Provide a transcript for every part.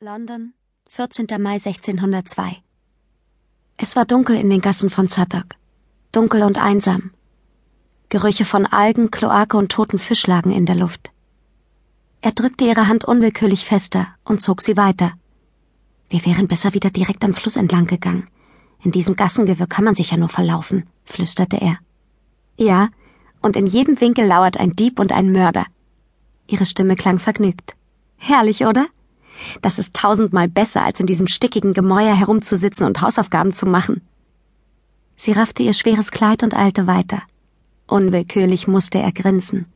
London, 14. Mai 1602. Es war dunkel in den Gassen von Southwark. Dunkel und einsam. Gerüche von Algen, Kloake und toten Fisch lagen in der Luft. Er drückte ihre Hand unwillkürlich fester und zog sie weiter. Wir wären besser wieder direkt am Fluss entlang gegangen. In diesem Gassengewirr kann man sich ja nur verlaufen, flüsterte er. Ja, und in jedem Winkel lauert ein Dieb und ein Mörder. Ihre Stimme klang vergnügt. Herrlich, oder? Das ist tausendmal besser, als in diesem stickigen Gemäuer herumzusitzen und Hausaufgaben zu machen. Sie raffte ihr schweres Kleid und eilte weiter. Unwillkürlich musste er grinsen.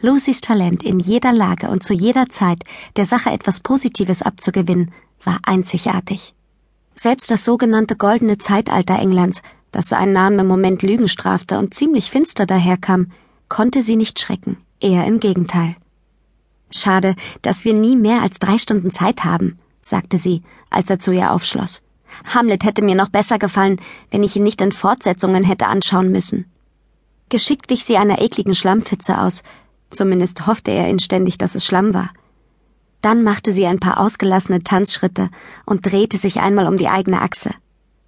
Lucys Talent in jeder Lage und zu jeder Zeit der Sache etwas Positives abzugewinnen, war einzigartig. Selbst das sogenannte goldene Zeitalter Englands, das seinen Namen im Moment Lügen strafte und ziemlich finster daherkam, konnte sie nicht schrecken, eher im Gegenteil. Schade, dass wir nie mehr als drei Stunden Zeit haben, sagte sie, als er zu ihr aufschloss. Hamlet hätte mir noch besser gefallen, wenn ich ihn nicht in Fortsetzungen hätte anschauen müssen. Geschickt wich sie einer ekligen Schlammpfütze aus, zumindest hoffte er inständig, dass es Schlamm war. Dann machte sie ein paar ausgelassene Tanzschritte und drehte sich einmal um die eigene Achse.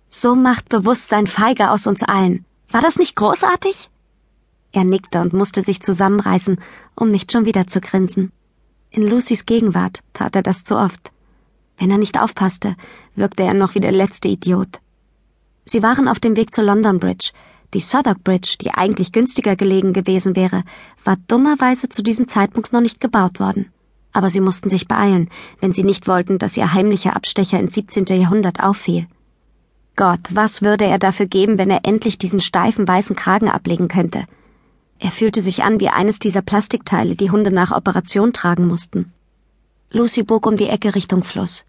So macht Bewusstsein feige aus uns allen. War das nicht großartig? Er nickte und musste sich zusammenreißen, um nicht schon wieder zu grinsen. In Lucys Gegenwart tat er das zu oft. Wenn er nicht aufpasste, wirkte er noch wie der letzte Idiot. Sie waren auf dem Weg zur London Bridge. Die Southwark Bridge, die eigentlich günstiger gelegen gewesen wäre, war dummerweise zu diesem Zeitpunkt noch nicht gebaut worden. Aber sie mussten sich beeilen, wenn sie nicht wollten, dass ihr heimlicher Abstecher ins 17. Jahrhundert auffiel. Gott, was würde er dafür geben, wenn er endlich diesen steifen weißen Kragen ablegen könnte? Er fühlte sich an wie eines dieser Plastikteile, die Hunde nach Operation tragen mussten. Lucy bog um die Ecke Richtung Fluss.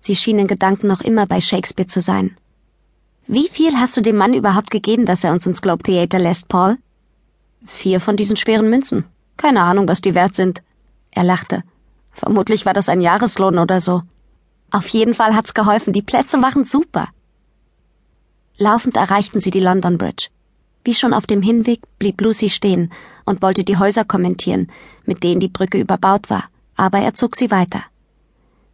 Sie schien in Gedanken noch immer bei Shakespeare zu sein. Wie viel hast du dem Mann überhaupt gegeben, dass er uns ins Globe Theater lässt, Paul? Vier von diesen schweren Münzen. Keine Ahnung, was die wert sind. Er lachte. Vermutlich war das ein Jahreslohn oder so. Auf jeden Fall hat's geholfen. Die Plätze waren super. Laufend erreichten sie die London Bridge. Wie schon auf dem Hinweg blieb Lucy stehen und wollte die Häuser kommentieren, mit denen die Brücke überbaut war, aber er zog sie weiter.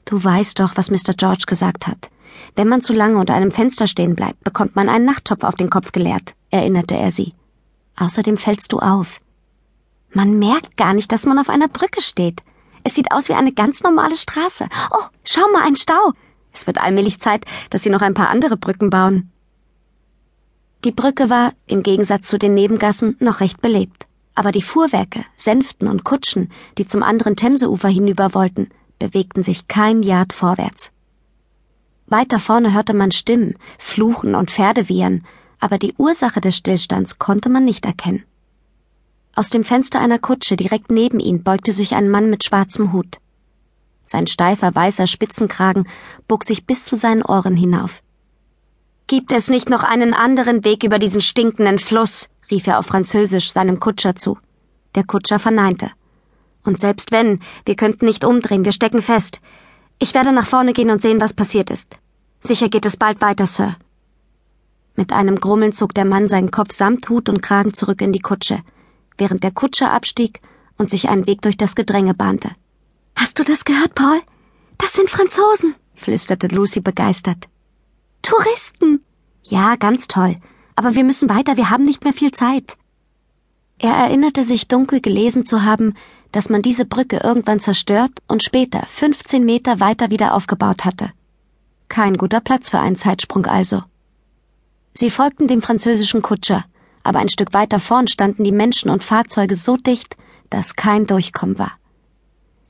Du weißt doch, was Mr. George gesagt hat. Wenn man zu lange unter einem Fenster stehen bleibt, bekommt man einen Nachttopf auf den Kopf geleert, erinnerte er sie. Außerdem fällst du auf. Man merkt gar nicht, dass man auf einer Brücke steht. Es sieht aus wie eine ganz normale Straße. Oh, schau mal, ein Stau. Es wird allmählich Zeit, dass sie noch ein paar andere Brücken bauen. Die Brücke war, im Gegensatz zu den Nebengassen, noch recht belebt. Aber die Fuhrwerke, Sänften und Kutschen, die zum anderen Themseufer hinüber wollten, bewegten sich kein Yard vorwärts. Weiter vorne hörte man Stimmen, Fluchen und Pferdewiehern, aber die Ursache des Stillstands konnte man nicht erkennen. Aus dem Fenster einer Kutsche direkt neben ihn beugte sich ein Mann mit schwarzem Hut. Sein steifer weißer Spitzenkragen bog sich bis zu seinen Ohren hinauf. Gibt es nicht noch einen anderen Weg über diesen stinkenden Fluss? rief er auf Französisch seinem Kutscher zu. Der Kutscher verneinte. Und selbst wenn, wir könnten nicht umdrehen, wir stecken fest. Ich werde nach vorne gehen und sehen, was passiert ist. Sicher geht es bald weiter, Sir. Mit einem Grummeln zog der Mann seinen Kopf samt Hut und Kragen zurück in die Kutsche, während der Kutscher abstieg und sich einen Weg durch das Gedränge bahnte. Hast du das gehört, Paul? Das sind Franzosen, flüsterte Lucy begeistert. Touristen. Ja, ganz toll. Aber wir müssen weiter, wir haben nicht mehr viel Zeit. Er erinnerte sich dunkel gelesen zu haben, dass man diese Brücke irgendwann zerstört und später 15 Meter weiter wieder aufgebaut hatte. Kein guter Platz für einen Zeitsprung also. Sie folgten dem französischen Kutscher, aber ein Stück weiter vorn standen die Menschen und Fahrzeuge so dicht, dass kein Durchkommen war.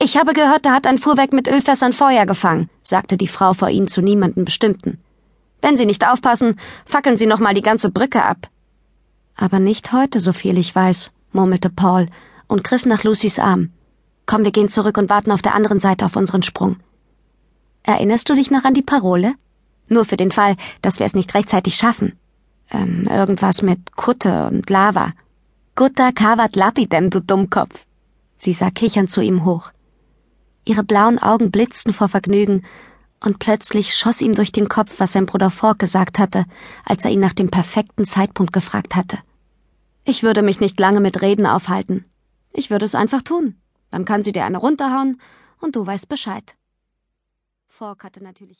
Ich habe gehört, da hat ein Fuhrwerk mit Ölfässern Feuer gefangen, sagte die Frau vor ihnen zu niemandem Bestimmten. Wenn Sie nicht aufpassen, fackeln Sie noch mal die ganze Brücke ab. Aber nicht heute, so viel ich weiß, murmelte Paul und griff nach Lucys Arm. Komm, wir gehen zurück und warten auf der anderen Seite auf unseren Sprung. Erinnerst du dich noch an die Parole? Nur für den Fall, dass wir es nicht rechtzeitig schaffen. Ähm, irgendwas mit Kutte und Lava. Gutta cavat lapidem, du Dummkopf. Sie sah kichernd zu ihm hoch. Ihre blauen Augen blitzten vor Vergnügen und plötzlich schoss ihm durch den Kopf, was sein Bruder Fork gesagt hatte, als er ihn nach dem perfekten Zeitpunkt gefragt hatte. Ich würde mich nicht lange mit Reden aufhalten. Ich würde es einfach tun. Dann kann sie dir eine runterhauen und du weißt Bescheid. Falk hatte natürlich